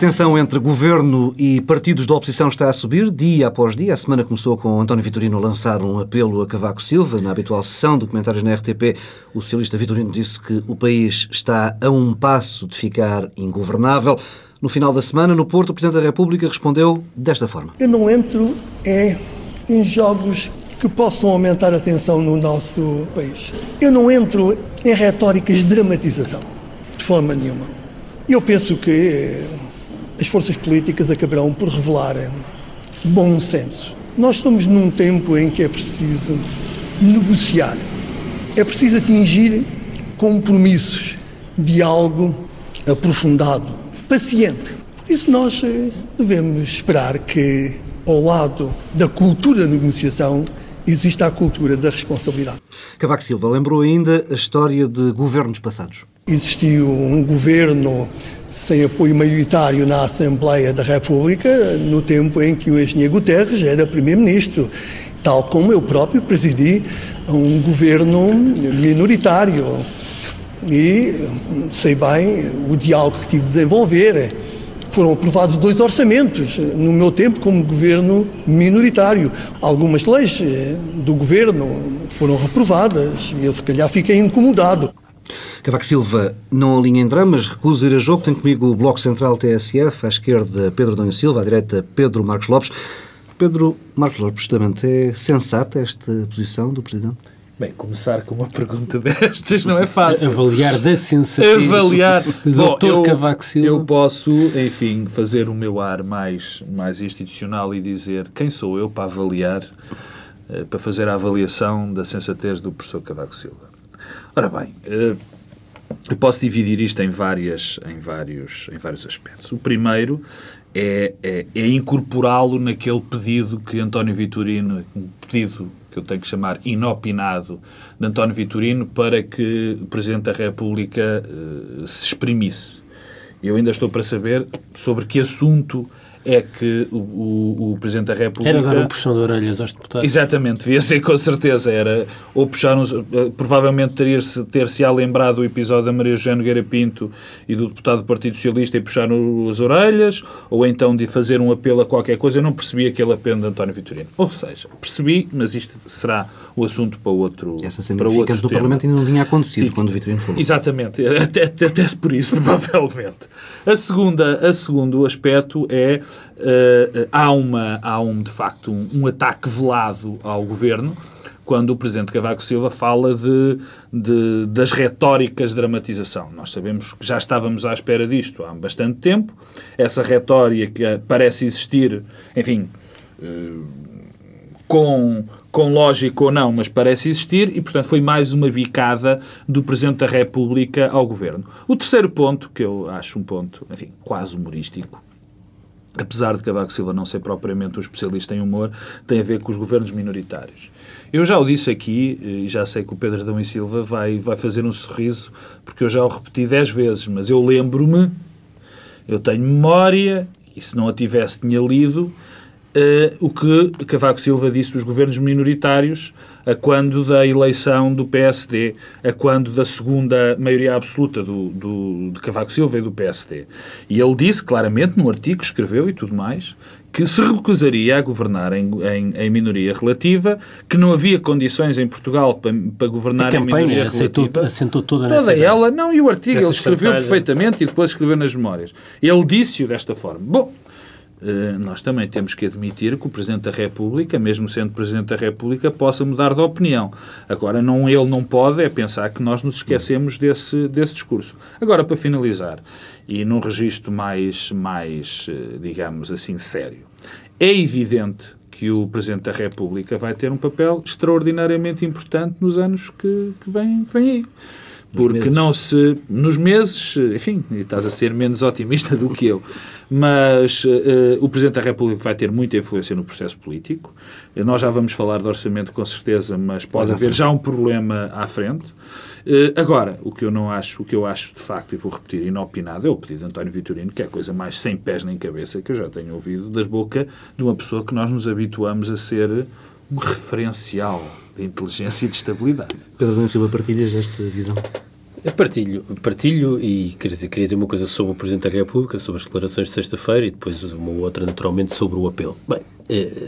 Tensão entre governo e partidos da oposição está a subir dia após dia. A semana começou com António Vitorino a lançar um apelo a Cavaco Silva. Na habitual sessão de comentários na RTP, o socialista Vitorino disse que o país está a um passo de ficar ingovernável. No final da semana, no Porto, o Presidente da República respondeu desta forma. Eu não entro é, em jogos que possam aumentar a tensão no nosso país. Eu não entro em retóricas de dramatização, de forma nenhuma. Eu penso que as forças políticas acabarão por revelar bom senso. Nós estamos num tempo em que é preciso negociar, é preciso atingir compromissos, diálogo aprofundado, paciente. Por isso, nós eh, devemos esperar que, ao lado da cultura da negociação, exista a cultura da responsabilidade. Cavaco Silva lembrou ainda a história de governos passados. Existiu um governo sem apoio maioritário na Assembleia da República no tempo em que o engenheiro Guterres era primeiro-ministro, tal como eu próprio presidi um governo minoritário. E sei bem o diálogo que tive de desenvolver. Foram aprovados dois orçamentos no meu tempo como governo minoritário. Algumas leis eh, do governo foram reprovadas e eu, se calhar, fiquei incomodado. Cavaco Silva não alinha em dramas, recusa ir a jogo. Tem comigo o Bloco Central TSF, à esquerda Pedro Dona Silva, à direita Pedro Marcos Lopes. Pedro Marcos Lopes, justamente, é sensata esta posição do Presidente? Bem, começar com uma pergunta destas não é fácil. Avaliar da sensatez Avaliar. Dr. eu, Cavaco Silva. Eu posso, enfim, fazer o meu ar mais, mais institucional e dizer quem sou eu para avaliar, eh, para fazer a avaliação da sensatez do professor Cavaco Silva. Ora bem, eh, eu posso dividir isto em, várias, em, vários, em vários aspectos. O primeiro é, é, é incorporá-lo naquele pedido que António Vitorino, um pedido que eu tenho que chamar inopinado, de António Vitorino para que o Presidente da República uh, se exprimisse. Eu ainda estou para saber sobre que assunto é que o, o, o, Presidente da República... Era dar um puxão de orelhas aos deputados. Exatamente, devia ser com certeza. Era, ou puxar uns, eh, provavelmente ter-se lembrado o episódio da Maria José Nogueira Pinto e do deputado do Partido Socialista e puxar as orelhas, ou então de fazer um apelo a qualquer coisa. Eu não percebi aquele apelo de António Vitorino. Ou seja, percebi, mas isto será o assunto para outro Essa cena do tema. Parlamento ainda não tinha acontecido Fico. quando o Vitorino falou. Exatamente, até, até, até por isso, provavelmente. A segunda, a segundo aspecto é uh, há, uma, há um, de facto, um, um, ataque velado ao governo quando o Presidente Cavaco Silva fala de, de, das retóricas de dramatização. Nós sabemos que já estávamos à espera disto há bastante tempo. Essa retórica parece existir, enfim, uh, com com lógica ou não, mas parece existir, e, portanto, foi mais uma bicada do Presidente da República ao Governo. O terceiro ponto, que eu acho um ponto, enfim, quase humorístico, apesar de Cavaco Silva não ser propriamente um especialista em humor, tem a ver com os governos minoritários. Eu já o disse aqui, e já sei que o Pedro Adão e Silva vai, vai fazer um sorriso, porque eu já o repeti dez vezes, mas eu lembro-me, eu tenho memória, e se não a tivesse tinha lido, Uh, o que Cavaco Silva disse dos governos minoritários a quando da eleição do PSD, a quando da segunda maioria absoluta do, do, de Cavaco Silva e do PSD. E ele disse claramente, num artigo que escreveu e tudo mais, que se recusaria a governar em, em, em, minoria relativa, que não havia condições em Portugal para, para governar em minoria aceitou, relativa. assentou toda, toda ela, não, e o artigo ele escreveu perfeitamente e depois escreveu nas memórias. Ele disse-o desta forma. Bom, nós também temos que admitir que o Presidente da República, mesmo sendo Presidente da República, possa mudar de opinião. Agora, não, ele não pode é pensar que nós nos esquecemos desse, desse discurso. Agora, para finalizar, e num registro mais, mais, eh, digamos assim, sério, é evidente que o Presidente da República vai ter um papel extraordinariamente importante nos anos que, que vêm, que vêm aí porque não se. Nos meses, enfim, estás a ser menos otimista do que eu, mas uh, o Presidente da República vai ter muita influência no processo político. Nós já vamos falar de orçamento com certeza, mas pode haver já um problema à frente. Uh, agora, o que eu não acho, o que eu acho de facto, e vou repetir inopinado, é o pedido de António Vitorino, que é a coisa mais sem pés nem cabeça que eu já tenho ouvido das boca de uma pessoa que nós nos habituamos a ser um referencial de inteligência e de estabilidade. Pedro Silva, partilhas esta visão? Eu partilho, partilho e queria dizer, queria dizer uma coisa sobre o Presidente da República, sobre as declarações de sexta-feira e depois uma outra, naturalmente, sobre o apelo. Bem,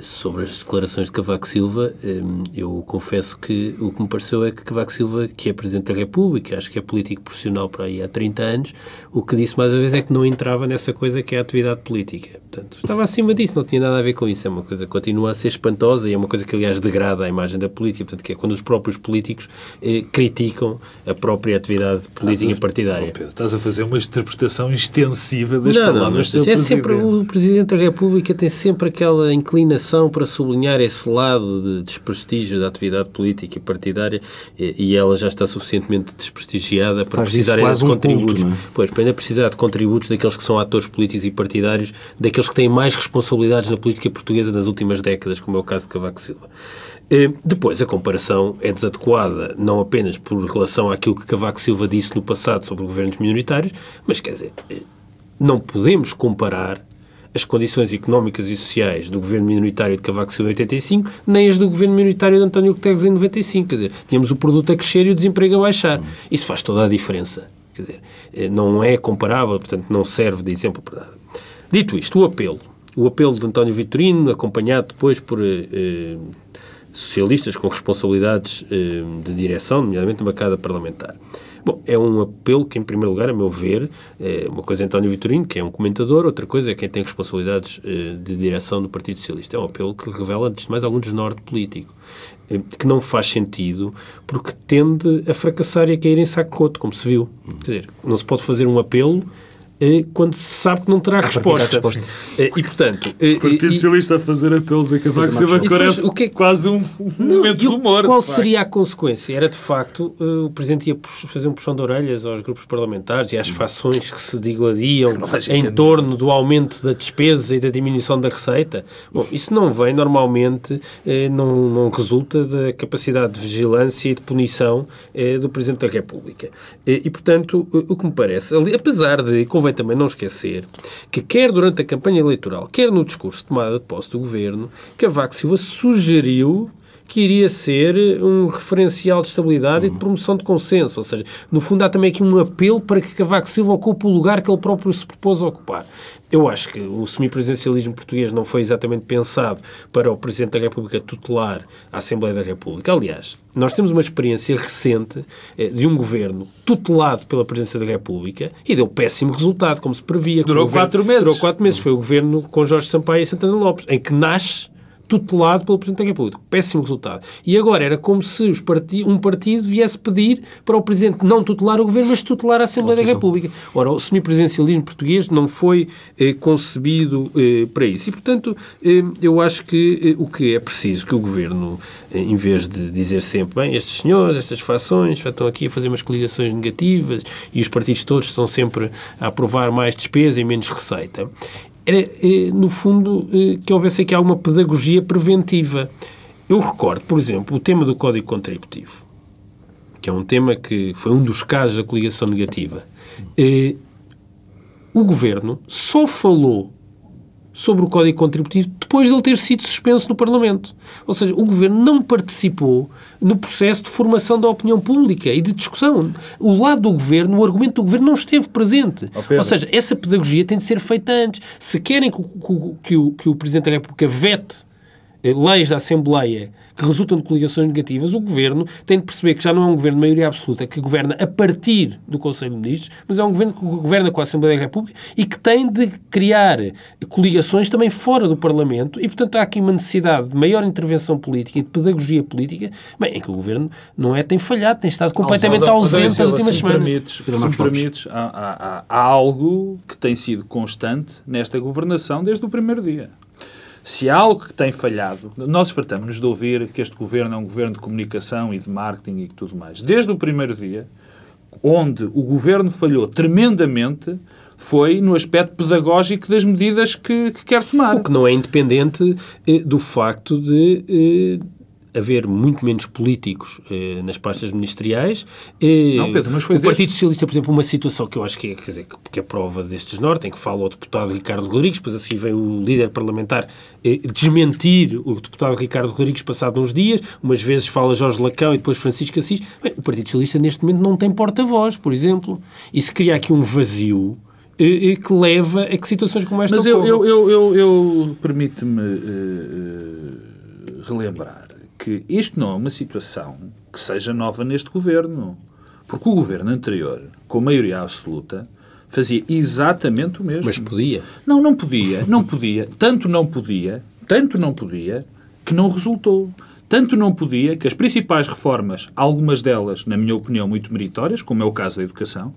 sobre as declarações de Cavaco Silva, eh, eu confesso que o que me pareceu é que Cavaco Silva, que é Presidente da República, acho que é político profissional para aí há 30 anos, o que disse mais uma vez é que não entrava nessa coisa que é a atividade política. Portanto, estava acima disso, não tinha nada a ver com isso. É uma coisa que continua a ser espantosa e é uma coisa que, aliás, degrada a imagem da política. Portanto, que é quando os próprios políticos eh, criticam a própria atividade política partidária. Oh, Pedro, estás a fazer uma interpretação extensiva das não, palavras não, do é Presidente. sempre o Presidente da República tem sempre aquela inclinação para sublinhar esse lado de desprestígio da atividade política e partidária e, ela já está suficientemente desprestigiada para Faz precisar ainda de quase um culto, contributos. não é? Pois, para ainda precisar de contributos daqueles que são atores políticos e partidários, daqueles que têm mais responsabilidades na política portuguesa nas últimas décadas, como é o caso de Cavaco Silva. Eh, Depois, a comparação é desadequada, não apenas por relação àquilo que Cavaco Silva disse no passado sobre governos minoritários, mas quer dizer, eh, não podemos comparar as condições económicas e sociais do governo minoritário de Cavaco Silva em 85, nem as do governo minoritário de António Guterres em 95. Quer dizer, tínhamos o produto a crescer e o desemprego a baixar. Isso faz toda a diferença. Quer dizer, eh, não é comparável, portanto, não serve de exemplo para nada. Dito isto, o apelo. O apelo de António Vitorino, acompanhado depois por eh, eh, socialistas com responsabilidades eh, de direção, nomeadamente na bancada parlamentar. Bom, é um apelo que, em primeiro lugar, a meu ver, é uma coisa é António Vitorino, que é um comentador, outra coisa é quem tem responsabilidades eh, de direção do Partido Socialista. É um apelo que revela, antes de mais, algum desnorte político, eh, que não faz sentido porque tende a fracassar e a cair em saco roto, como se viu. Quer dizer, não se pode fazer um apelo quando se sabe que não terá resposta. resposta. Eh, E, portanto... eh, O Partido Socialista a fazer apelos a Cavaco Silva parece o que é quase um, um Não, momento de humor. Qual seria a consequência? Era, de facto, eh, o Presidente ia fazer um puxão de orelhas aos grupos parlamentares e às fações que se digladiam em torno do aumento da despesa e da diminuição da receita? Bom, isso não vem, normalmente, eh, não, não resulta da capacidade de vigilância e de punição eh, do Presidente da República. E, portanto, o que me parece, apesar de, convém também não esquecer, que quer durante a campanha eleitoral, quer no discurso de tomada de posse do Governo, Cavaco Silva sugeriu que iria ser um referencial de estabilidade e de promoção de consenso. Ou seja, no fundo há também aqui um apelo para que Cavaco Silva ocupe o lugar que ele próprio se propôs a ocupar. Eu acho que o semipresidencialismo português não foi exatamente pensado para o Presidente da República tutelar a Assembleia da República. Aliás, nós temos uma experiência recente eh, de um governo tutelado pela Presidência da República e deu péssimo resultado, como se previa. Durou Foi o governo- quatro meses. Durou quatro meses. Foi o governo com Jorge Sampaio e Santana Lopes, em que nasce tutelado pelo Presidente da República. Péssimo resultado. E agora era como se um partido viesse pedir para o Presidente não tutelar o Governo, mas tutelar a Assembleia da República. Ora, o semipresidencialismo português não foi eh, concebido eh, para isso. E, portanto, eh, eu acho que eh, o que é preciso que o Governo, eh, em vez de dizer sempre, bem, estes senhores, estas fações, já estão aqui a fazer umas coligações negativas e os partidos todos estão sempre a aprovar mais despesa e menos receita, era, eh, no fundo, eh, que houvesse aqui alguma pedagogia preventiva. Eu recordo, por exemplo, o tema do Código Contributivo, que é um tema que foi um dos casos da coligação negativa. Eh, o Governo só falou sobre o Código Contributivo depois de ele ter sido suspenso no Parlamento. Ou seja, o Governo não participou no processo de formação da opinião pública e de discussão. O lado do Governo, o argumento do Governo não esteve presente. Pedro. Ou seja, essa pedagogia tem de ser feita antes. Se querem que o, que o- que o, Presidente da República vete leis da Assembleia que resultam de coligações negativas, o Governo tem de perceber que já não é um Governo de maioria absoluta que governa a partir do Conselho de Ministros, mas é um Governo que governa com a Assembleia da República e que tem de criar coligações também fora do Parlamento e, portanto, há aqui uma necessidade de maior intervenção política e de pedagogia política, bem, em que o Governo não é, tem falhado, tem estado completamente ausente nas últimas se semanas. permites, se me permites há- há- há algo que tem sido constante nesta governação desde o primeiro dia. Se há algo que tem falhado, nós fartamos-nos de ouvir que este governo é um governo de comunicação e de marketing e tudo mais. Desde o primeiro dia, onde o governo falhou tremendamente foi no aspecto pedagógico das medidas que, que quer tomar. O que não é independente eh, do facto de eh, haver muito menos políticos eh, nas pastas ministeriais. Eh, Não, Pedro, mas foi o desde- Partido Socialista, por exemplo, uma situação que eu acho que é, quer dizer, que- é prova destes norte, em que fala o deputado Ricardo Rodrigues, depois a seguir vem o líder parlamentar eh, desmentir o deputado Ricardo Rodrigues passado uns dias, umas vezes fala Jorge Lacão e depois Francisco Assis. Bem, o Partido Socialista neste momento não tem porta-voz, por exemplo. Se cria aqui um vazio eh, eh, que leva a que situações como esta Mas eu, eu, eu, eu, eu permite-me eh, relembrar que isto não é uma situação que seja nova neste governo. Porque o governo anterior, com maioria absoluta, fazia exatamente o mesmo. Mas podia. Não, não podia, não podia. Tanto não podia, tanto não podia, que não resultou. Tanto não podia que as principais reformas, algumas delas, na minha opinião, muito meritórias, como é o caso da educação,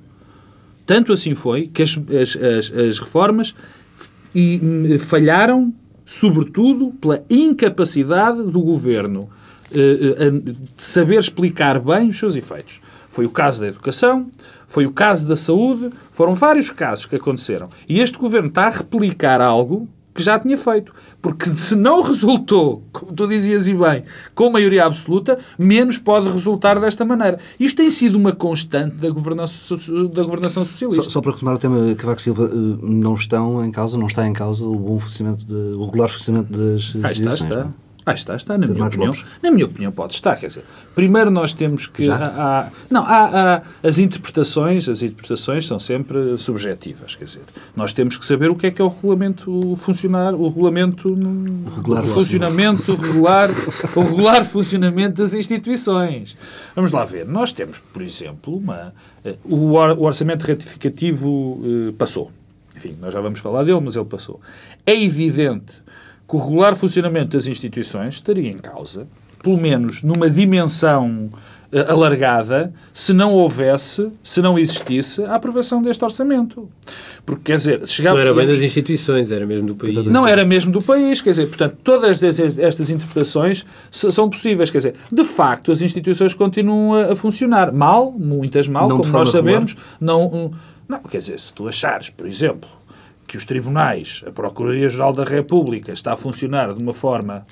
tanto assim foi que as, as, as, as reformas e, hum, falharam, sobretudo, pela incapacidade do governo eh, eh, de saber explicar bem os seus efeitos. Foi o caso da educação, foi o caso da saúde, foram vários casos que aconteceram. E este governo está a replicar algo que já tinha feito. Porque se não resultou, como tu dizias e bem, com maioria absoluta, menos pode resultar desta maneira. Isto tem sido uma constante da governação, da governação Só, socialista. só para retomar o tema Cavaco Silva, eh, não estão em causa, não está em causa o bom funcionamento, de, o regular funcionamento das Ah, está, está. Ah, está, está, na minha Marcos opinião. Lopes. Na minha opinião pode estar, quer dizer, primeiro nós temos que... Já? Há, há- não, há, há- as interpretações, as interpretações são sempre subjetivas, quer dizer, nós temos que saber o que é que é o regulamento funcionar, o regulamento, o regular funcionamento regular, o regular funcionamento das instituições. Vamos lá ver, nós temos, por exemplo, uma, eh, o, or- o orçamento retificativo eh, passou. Enfim, nós já vamos falar dele, mas ele passou. É evidente que o regular funcionamento das instituições estaria em causa, pelo menos numa dimensão eh, alargada, se não houvesse, se não existisse a aprovação deste orçamento. Porque, quer dizer, Isso chegava, não era bem das instituições, era mesmo do país. não era mesmo do país, quer dizer, portanto, todas estas interpretações são possíveis, quer dizer, de facto, as instituições continuam a, funcionar mal, muitas mal, Não como nós sabemos, não, um, não, quer dizer, se tu achares, por exemplo, que os tribunais, a Procuradoria-Geral da República está a funcionar de uma forma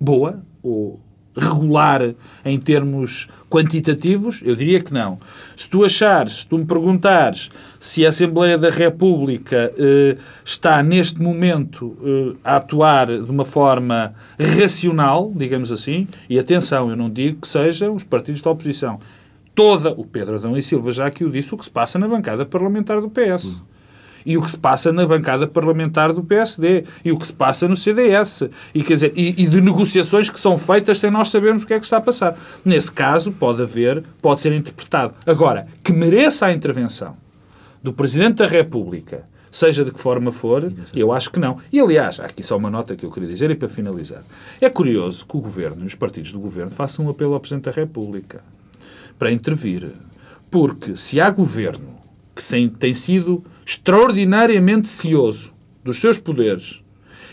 boa ou regular em termos quantitativos? Eu diria que não. Se tu achares, se tu me perguntares se a Assembleia da República eh, está neste momento eh, a atuar de uma forma racional, digamos assim, e atenção, eu não digo que sejam os partidos da oposição. Toda, o Pedro Adão e Silva já aqui o disse, o que se passa na bancada parlamentar do PS e o que se passa na bancada parlamentar do PSD, e o que se passa no CDS, e, quer dizer, e, e de negociações que são feitas sem nós sabermos o que é que está a passar. Nesse caso, pode haver, pode ser interpretado. Agora, que mereça a intervenção do Presidente da República, seja de que forma for, eu acho que não. E, aliás, há aqui só uma nota que eu queria dizer e para finalizar. É curioso que o Governo e os partidos do Governo façam um apelo ao Presidente da República para intervir. Porque se há governo que tem sido extraordinariamente cioso dos seus poderes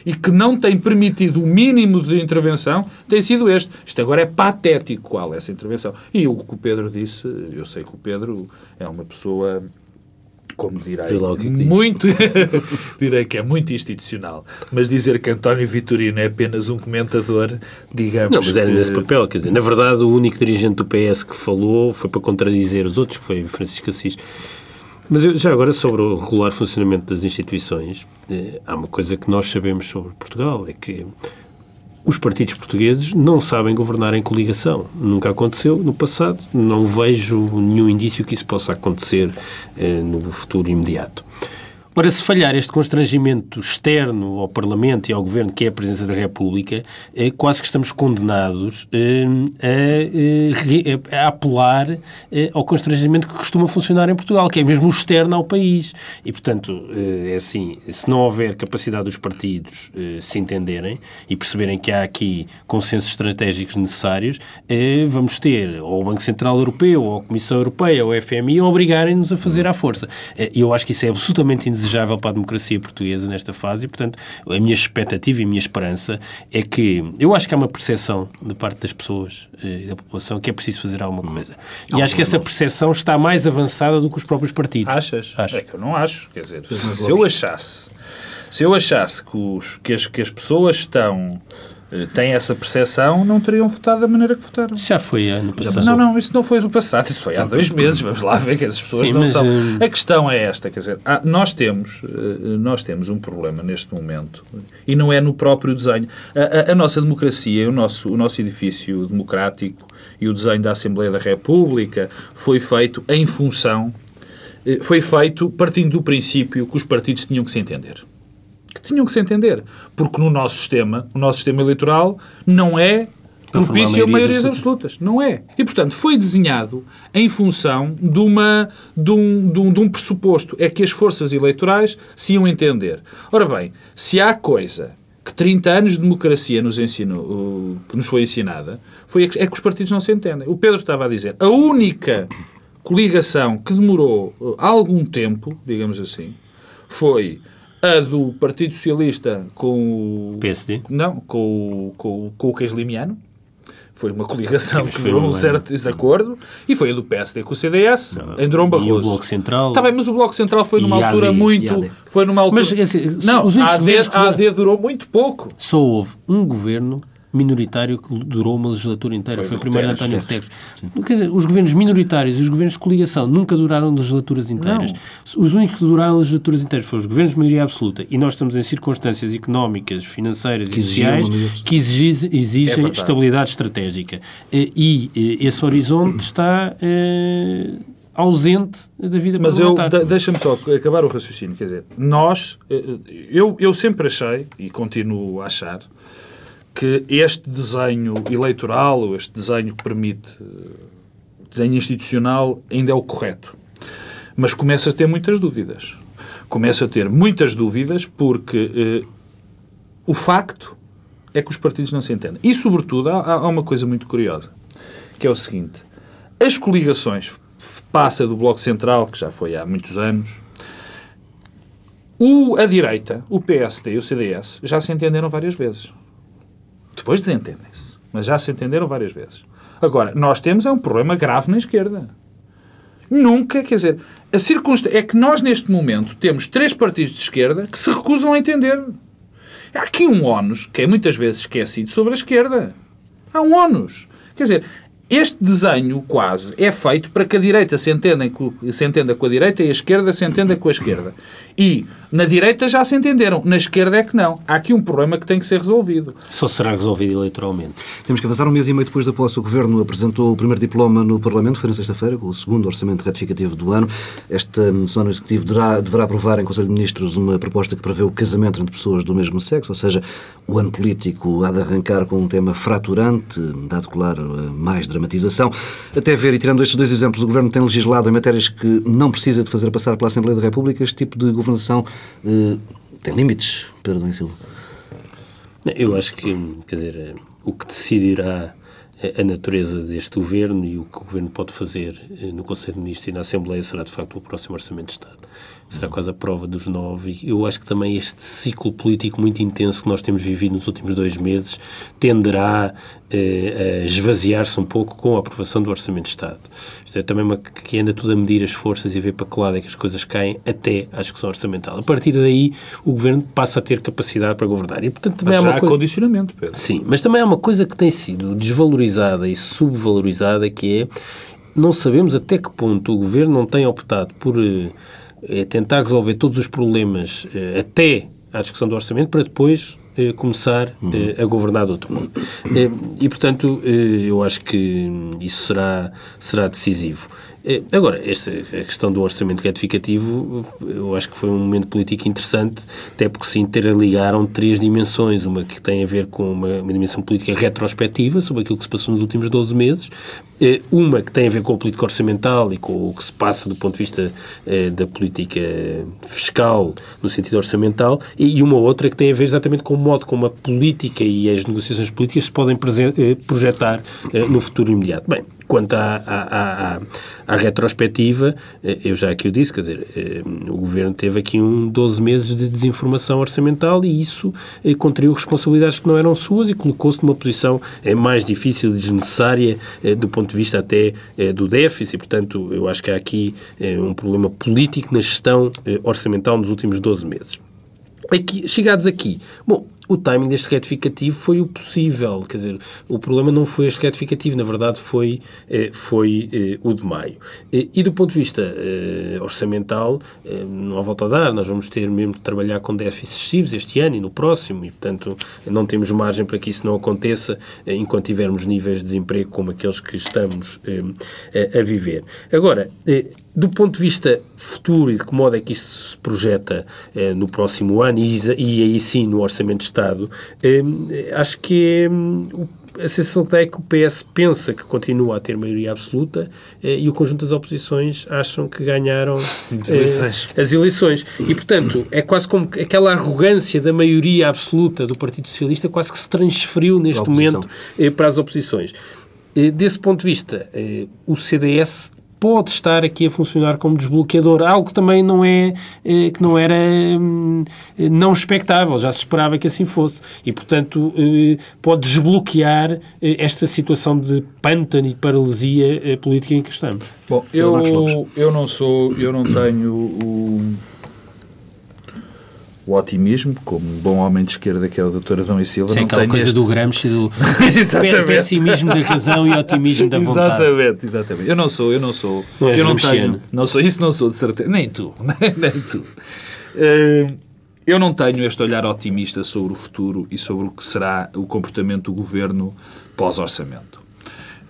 e que não tem permitido o mínimo de intervenção, tem sido este. Isto agora é patético qual é essa intervenção. E o que o Pedro disse, eu sei que o Pedro é uma pessoa, como direi, que é muito, direi que é muito institucional, mas dizer que António Vitorino é apenas um comentador, digamos Não, mas era que- nesse papel, quer dizer, na verdade o único dirigente do PS que falou foi para contradizer os outros, que foi Francisco Assis. Mas eu, já agora sobre o regular funcionamento das instituições, eh, há uma coisa que nós sabemos sobre Portugal, é que os partidos portugueses não sabem governar em coligação. Nunca aconteceu no passado, não vejo nenhum indício que isso possa acontecer eh, no futuro imediato. Ora, se falhar este constrangimento externo ao Parlamento e ao Governo, que é a Presidência da República, eh, quase que estamos condenados eh, a, eh, re- a apelar ao constrangimento que costuma funcionar em Portugal, que é mesmo externo ao país. E, portanto, é assim, se não houver capacidade dos partidos se entenderem e perceberem que há aqui consensos estratégicos necessários, vamos ter ou o Banco Central Europeu, ou a Comissão Europeia, ou o FMI a obrigarem-nos a fazer à força. E eu acho que isso é absolutamente indesejável para a democracia portuguesa nesta fase e, portanto, a minha expectativa e a minha esperança é que eu acho que há uma percepção de parte das pessoas eh, e da população que é preciso fazer alguma coisa. E acho que essa percepção está mais avançada do que os próprios partidos. Achas? Acho. É que eu não acho. Quer dizer, se eu achasse, se eu achasse que, os, que, as, que as pessoas estão têm essa percepção, não teriam votado da maneira que votaram. Já foi ano passado. Não, não, isso não foi no passado, isso foi há dois meses. Vamos lá ver que as pessoas Sim, não mas, são. hum, A questão é esta, quer dizer, há- nós temos, eh, nós temos um problema neste momento e não é no próprio desenho. A, a- a nossa democracia, o nosso, o nosso edifício democrático e o desenho da Assembleia da República foi feito em função, eh, foi feito partindo do princípio que os partidos tinham que se entender que tinham que se entender. Porque no nosso sistema, o nosso sistema eleitoral não é propício a maiorias absolutas. Não é. E, portanto, foi desenhado em função de, uma, de, um, de, um, de um pressuposto. É que as forças eleitorais se iam entender. Ora bem, se há coisa que 30 anos de democracia nos ensinou, que nos foi ensinada, foi, é que- é que os partidos não se entendem. O Pedro estava a dizer, a única coligação que demorou uh, algum tempo, digamos assim, foi a do Partido Socialista com o... PSD? Não, com, o- com, o- com o Queijo Limiano. Foi uma coligação Sim, que durou um ano. certo desacordo. E foi a do PSD com o CDS, em Durão E o Barroso. Bloco Central. Está bem, mas o Bloco Central foi numa altura AD, muito... Foi numa altura... Mas, assim, não, a AD, que a AD durou muito pouco. Só houve um governo minoritário que durou uma legislatura inteira. Foi Foi, o primeiro de. António Guterres. Quer dizer, os governos minoritários e os governos de coligação nunca duraram legislaturas inteiras. Os únicos que duraram legislaturas inteiras foram os governos de maioria absoluta. E nós estamos em circunstâncias económicas, financeiras Que e sociais que exigem, É exigem verdade. estabilidade estratégica. Eh, E eh, esse horizonte está eh, ausente da vida Mas eu, parlamentar. deixa-me só acabar o raciocínio. Quer dizer, nós, eu, eu sempre achei, e continuo a achar, que este desenho eleitoral, este desenho que permite, eh, desenho institucional, ainda é o correto. Mas começo a ter muitas dúvidas. Começo a ter muitas dúvidas porque eh, o facto é que os partidos não se entendem. E, sobretudo, há, há uma coisa muito curiosa, que é o seguinte. As coligações passa do Bloco Central, que já foi há muitos anos, o, a direita, o PSD e o CDS, já se entenderam várias vezes. Depois desentendem-se, mas já se entenderam várias vezes. Agora, nós temos é um problema grave na esquerda. Nunca, quer dizer, a circunstância é que nós neste momento temos três partidos de esquerda que se recusam a entender. Há aqui um ónus que é muitas vezes esquecido sobre a esquerda. Há um ónus. Quer dizer, este desenho quase é feito para que a direita se, entenda se entenda com a direita e a esquerda se entenda com a esquerda. E na direita já se entenderam, na esquerda é que não. Há aqui um problema que tem que ser resolvido. Só será resolvido eleitoralmente. Temos que avançar um mês e meio depois da posse. O Governo apresentou o primeiro diploma no Parlamento, foi na sexta-feira, com o segundo orçamento retificativo do ano. Esta hum, semana o Executivo deverá, deverá aprovar em Conselho de Ministros uma proposta que prevê o casamento entre pessoas do mesmo sexo, ou seja, o ano político há de arrancar com um tema fraturante, dado, claro, a mais dramatização. Até ver, e tirando estes dois exemplos, o Governo tem legislado em matérias que não precisa de fazer passar pela Assembleia da República. Este tipo de governação eh, tem limites, Pedro Domingos Silva. Eu acho que, quer dizer, eh, o que decidirá eh, a natureza deste governo e o que o governo pode fazer eh, no Conselho de Ministros e na Assembleia será, de facto, o próximo Orçamento de Estado. Será quase a prova dos nove. Eu acho que também este ciclo político muito intenso que nós temos vivido nos últimos dois meses tenderá eh, a esvaziar-se um pouco com a aprovação do Orçamento de Estado. Isto é também uma que anda tudo a medir as forças e a ver para que lado é que as coisas caem até à discussão orçamental. A partir daí, o governo passa a ter capacidade para governar. E, portanto, também Mas há uma há coisa... condicionamento, Pedro. Sim, mas também há uma coisa que tem sido desvalorizada e subvalorizada, que é não sabemos até que ponto o governo não tem optado por eh, eh, tentar resolver todos os problemas eh, até à discussão do orçamento para depois eh, começar a governar de outro. Eh, e, portanto, eu acho que isso será, será decisivo. Eh, Agora, esta, a questão do orçamento retificativo, eu acho que foi um momento político interessante, até porque se interligaram três dimensões. Uma que tem a ver com uma, uma dimensão política retrospectiva sobre aquilo que se passou nos últimos 12 meses, eh, uma que tem a ver com a política orçamental e com o que se passa do ponto de vista eh, da política fiscal no sentido orçamental, e uma outra que tem a ver exatamente com o modo como a política e as negociações políticas se podem projetar no futuro imediato. Bem, quanto à, à, à, à- retrospectiva, eh, eu já aqui o disse, quer dizer, eh, o Governo teve aqui um 12 meses de desinformação orçamental e isso eh, contraiu responsabilidades que não eram suas e colocou-se numa posição eh, mais difícil e desnecessária do ponto de vista até do déficit. Portanto, eu acho que há aqui um problema político na gestão orçamental nos últimos 12 meses. Aqui, chegados aqui, bom, o timing deste retificativo foi o possível, quer dizer, o problema não foi este retificativo, na verdade foi, eh, foi eh, o de maio. E do ponto de vista eh, orçamental, não há volta a dar, nós vamos ter mesmo de trabalhar com déficits excessivos este ano e no próximo, e portanto não temos margem para que isso não aconteça enquanto tivermos níveis de desemprego como aqueles que estamos a viver. Agora, do ponto de vista futuro e de que modo é que isso se projeta eh, no próximo ano e, e, aí sim no Orçamento de Estado, eh, acho que é, a sensação que dá é que o PS pensa que continua a ter maioria absoluta eh, e o conjunto das oposições acham que ganharam as eleições. as eleições. E, portanto, é quase como aquela arrogância da maioria absoluta do Partido Socialista quase que se transferiu neste momento para as oposições. Desse ponto de vista, o CDS pode estar aqui a funcionar como desbloqueador, algo que também não é eh, que não era hum, não expectável, já se esperava que assim fosse e portanto eh, pode desbloquear eh, esta situação de pântano e paralisia política em que estamos. Bom, eu, eu não sou, eu não tenho o o otimismo, como um bom homem de esquerda que é o Dr. Adão e Silva. Sim, não aquela coisa este... do Gramsci, do pessimismo da razão e otimismo da vontade. Exatamente, exatamente. Eu não sou, eu não sou. Não eu não tenho, não sou, isso não sou de certeza. Nem tu, nem tu. Uh, eu não tenho este olhar otimista sobre o futuro e sobre o que será o comportamento do governo pós-orçamento.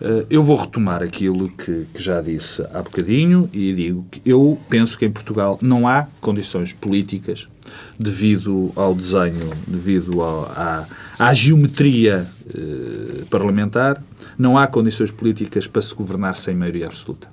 Eh, eu vou retomar aquilo que, que, já disse há bocadinho e digo que eu penso que em Portugal não há condições políticas devido ao desenho, devido ao, à, à, geometria eh, parlamentar, não há condições políticas para se governar sem maioria absoluta.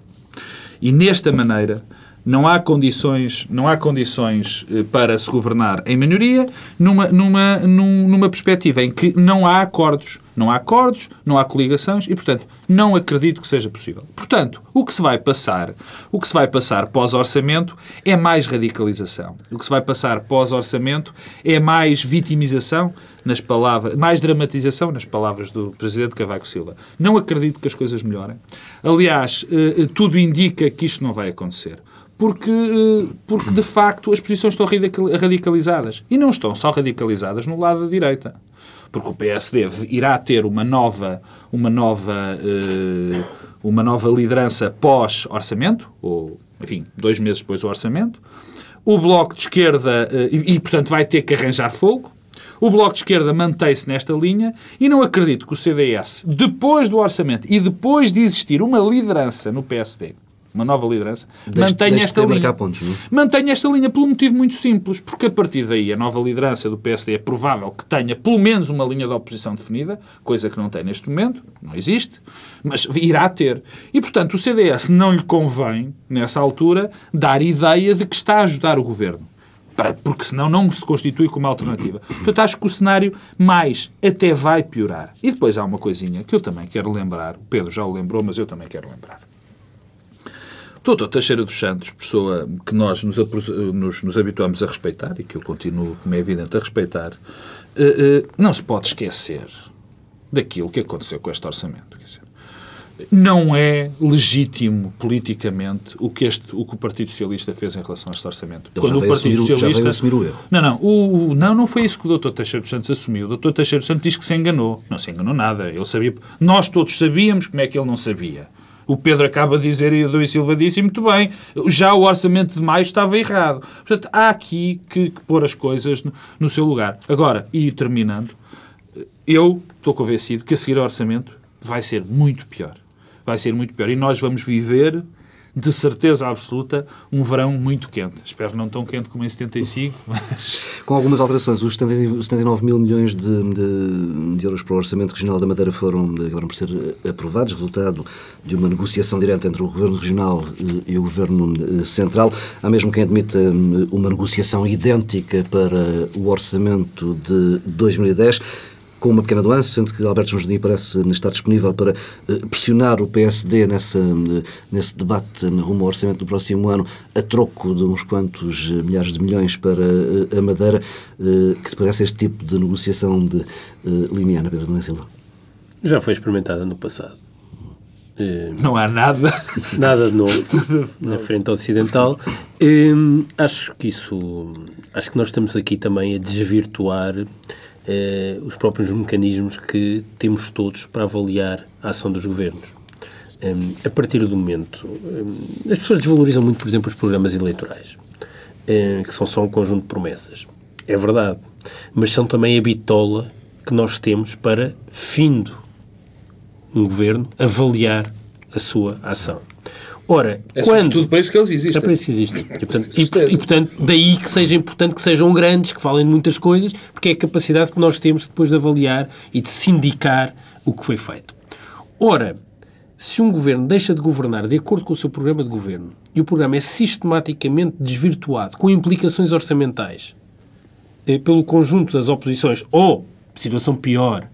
E nesta maneira não há condições, não há condições eh, para se governar em minoria numa, numa, numa perspectiva em que não há acordos. Não há acordos, não há coligações e, portanto, não acredito que seja possível. Portanto, o que se vai passar, o que se vai passar pós-orçamento é mais radicalização. O que se vai passar pós-orçamento é mais vitimização nas palavras, mais dramatização nas palavras do Presidente Cavaco Silva. Não acredito que as coisas melhorem. Aliás, eh, eh, tudo indica que isto não vai acontecer porque, eh, porque de facto as posições estão radicalizadas. E não estão só radicalizadas no lado da direita. Porque o PSD irá ter uma nova, uma nova, eh, uma nova liderança pós-orçamento, ou, enfim, dois meses depois do orçamento. O Bloco de Esquerda, eh, e, e portanto vai ter que arranjar fogo. O Bloco de Esquerda mantém-se nesta linha e não acredito que o CDS, depois do orçamento e depois de existir uma liderança no PSD, uma nova liderança, mantenha esta linha. Pontos? É? Mantenha esta linha por um motivo muito simples, porque a partir daí a nova liderança do PSD é provável que tenha pelo menos uma linha de oposição definida, coisa que não tem neste momento, não existe, mas irá ter. E, portanto, o CDS não lhe convém, nessa altura, dar ideia de que está a ajudar o governo porque senão não se constitui como alternativa. Portanto, acho que o cenário mais até vai piorar. E depois há uma coisinha que eu também quero lembrar, o Pedro já o lembrou, mas eu também quero lembrar. Doutor Teixeira dos Santos, pessoa que nós nos, nos, nos, habituamos a respeitar e que eu continuo, como é evidente, a respeitar, uh, uh, não se pode esquecer daquilo que aconteceu com este orçamento. Dizer, não é legítimo politicamente o que, este, o que o Partido Socialista fez em relação a este orçamento. Ele Quando o Partido assumir, Socialista. Assumir o erro. Não, não, o, não, não foi isso que o Dr. Teixeira dos Santos assumiu. O Dr. Teixeira dos Santos diz que se enganou. Não se enganou nada. Ele sabia. Nós todos sabíamos como é que ele não sabia. O Pedro acaba de dizer e o Dom Silva disse muito bem, já o orçamento de maio estava errado. Portanto, há aqui que, que pôr as coisas no, no seu lugar. Agora, e terminando, eu estou convencido que a seguir ao orçamento vai ser muito pior. Vai ser muito pior. E nós vamos viver de certeza absoluta, um verão muito quente. Espero não tão quente como em 75, mas... Com algumas alterações, os 79 mil milhões de, de, de, euros para o Orçamento Regional da Madeira foram, acabaram por ser aprovados, resultado de uma negociação direta entre o Governo Regional e o Governo eh, Central. Há mesmo quem admita hum, uma negociação idêntica para o Orçamento de 2010 com uma pequena nuance, sendo que Alberto João Jardim parece estar disponível para eh, pressionar o PSD nessa, eh, nesse debate rumo ao orçamento do próximo ano, a troco de uns quantos eh, milhares de milhões para a Madeira. Que te parece este tipo de negociação de limiana, Pedro Domingos Silva? Já foi experimentada no passado. Eh, Não há nada. Nada de novo na frente ocidental. Acho que isso. Acho que nós estamos aqui também a desvirtuar eh, os próprios mecanismos que temos todos para avaliar a ação dos governos. Hum, a partir do momento. hum, as pessoas desvalorizam muito, por exemplo, os programas eleitorais, eh, que são só um conjunto de promessas. É verdade. Mas são também a bitola que nós temos para, findo um governo, avaliar a sua ação. Ora, É quando... sobretudo para isso que eles É existem. para isso que existem. E portanto, e, e, portanto, daí que seja importante que sejam grandes, que falem de muitas coisas, porque é a capacidade que nós temos depois de avaliar e de sindicar o que foi feito. Ora, se um governo deixa de governar de acordo com o seu programa de governo e o programa é sistematicamente desvirtuado, com implicações orçamentais, eh, pelo conjunto das oposições, ou, situação pior,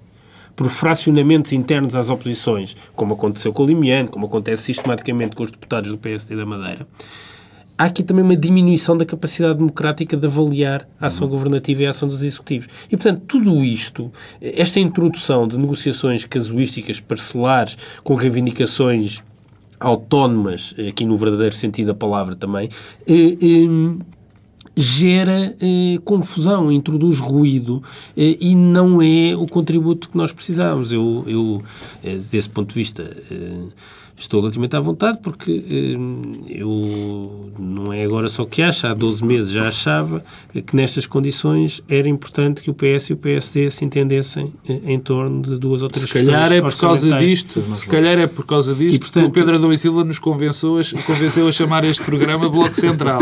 por fracionamentos internos às oposições, como aconteceu com o Limiano, como acontece sistematicamente com os deputados do PSD da Madeira, há aqui também uma diminuição da capacidade democrática de avaliar a ação governativa e a ação dos executivos. E, portanto, tudo isto, esta introdução de negociações casuísticas, parcelares, com reivindicações autónomas, aqui no verdadeiro sentido da palavra também, eh, eh, gera eh, confusão, introduz ruído eh, e não é o contributo que nós precisamos. Eu, eu eh, desse ponto de vista, eh, estou relativamente à vontade porque eh, eu não é agora só que acho, há 12 meses já achava que nestas condições era importante que o PS e o PSD se entendessem eh, em torno de duas ou três Se calhar é por questões causa disto, se calhar é por causa disto E, portanto- que o Pedro Adão e Silva nos convenceu a, convenceu a chamar este programa Bloco Central.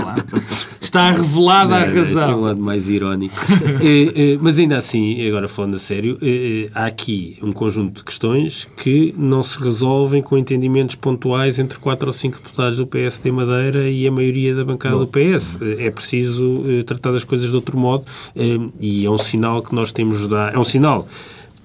Está revelada a Não, não, Este é um razão. lado mais irónico. Eh, eh, mas ainda assim, agora falando a sério, há aqui um conjunto de questões que não se resolvem com pontuais entre quatro ou cinco deputados do PSD Madeira e a maioria da bancada do PS. É preciso eh, tratar das coisas de outro modo eh, e é um sinal que nós temos de dar. É um sinal.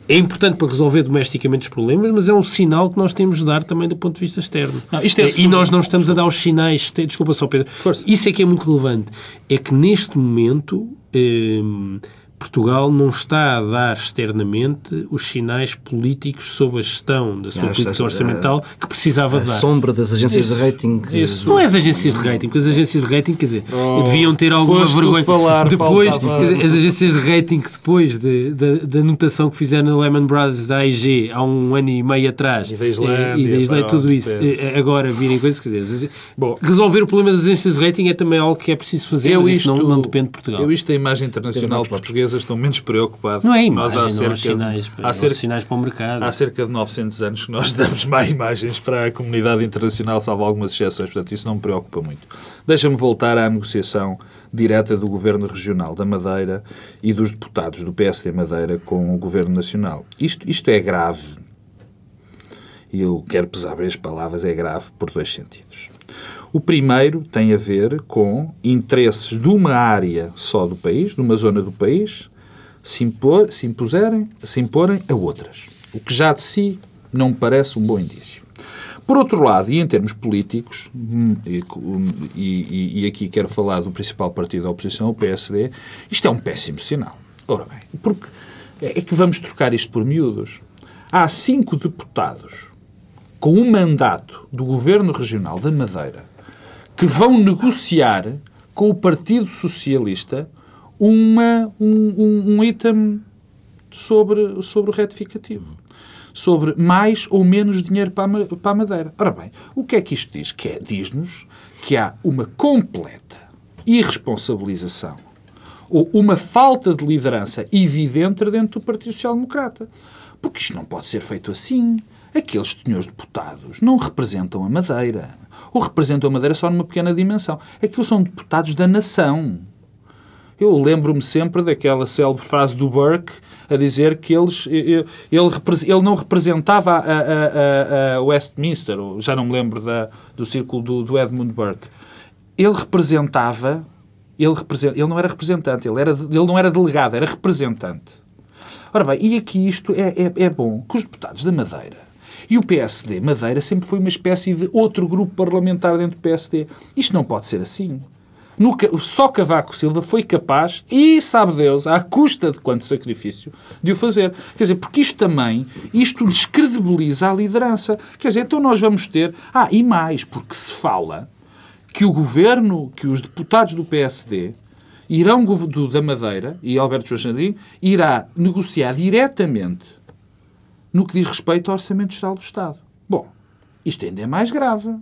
É importante para resolver domesticamente os problemas, mas é um sinal que nós temos de dar também do ponto de vista externo. Não, é Eh, e nós não estamos a dar os sinais. Desculpa só, Pedro. Força. Isso é que é muito relevante. É que neste momento hum, Portugal não está a dar externamente os sinais políticos sobre a gestão da sua Ah, política orçamental que precisava A dar. sombra das agências Isso, de rating. isso. Não é as agências de rating, porque as agências de rating, quer dizer, Oh, deviam ter alguma vergonha. falar, depois, dizer, as agências de rating que depois de- da da anotação que fizeram na Lehman Brothers da AIG há um ano e meio atrás E da Islândia, eh, e da Islândia, pronto, tudo isso, Pedro. eh, agora virem coisas, quer dizer, Bom. resolver o problema das agências de rating é também algo que é preciso fazer, Eu mas isto, isso não, não depende de Portugal. Eu isto, a imagem internacional portuguesa, estou menos preocupado. Não é Nós, imagem, há cerca há de- sinais, há cerca- sinais para o mercado. Há cerca de 900 anos que nós damos má imagens para a comunidade internacional, salvo algumas exceções, portanto isso não me preocupa muito. Deixa-me voltar à negociação direta do Governo Regional da Madeira e dos deputados do PSD Madeira com o Governo Nacional. Isto, isto é grave. E eu quero pesar bem as palavras, é grave por dois sentidos. O primeiro tem a ver com interesses de uma área só do país, de uma zona do país, se, impor, se impuserem, se imporem a outras. O que já de si não parece um bom indício. Por outro lado, e em termos políticos, hum, e, e- e aqui quero falar do principal partido da oposição, o PSD, isto é um péssimo sinal. Ora bem, porque é que vamos trocar isto por miúdos. Há cinco deputados com um mandato do Governo Regional da Madeira que vão negociar com o Partido Socialista uma, um, um, item sobre, sobre o retificativo. Sobre mais ou menos dinheiro para a, para a Madeira. Ora bem, o que é que isto diz? Que é, diz-nos que há uma completa irresponsabilização ou uma falta de liderança evidente dentro do Partido Social Democrata. Porque isto não pode ser feito assim. Aqueles senhores deputados não representam a Madeira. Ou representam a Madeira só numa pequena dimensão. Aqueles são deputados da nação. Eu lembro-me sempre daquela célebre frase do Burke a dizer que eles, ele, ele, não representava a, a- a- Westminster, já não me lembro da- do círculo do, do Edmund Burke. Ele representava, ele, represent, ele não era representante, ele, era, ele não era delegado, era representante. Ora bem, e aqui isto é, é, é bom que os deputados da Madeira e o PSD Madeira sempre foi uma espécie de outro grupo parlamentar dentro do PSD. Isto não pode ser assim. No, só Cavaco Silva foi capaz, e sabe Deus, à custa de quanto sacrifício, de o fazer. Quer dizer, porque isto também, isto descredibiliza a liderança. Quer dizer, então nós vamos ter... Ah, e mais, porque se fala que o governo, que os deputados do PSD irão do, da Madeira, e Alberto João irá negociar diretamente no que diz respeito ao Orçamento Geral do Estado. Bom, isto ainda é mais grave.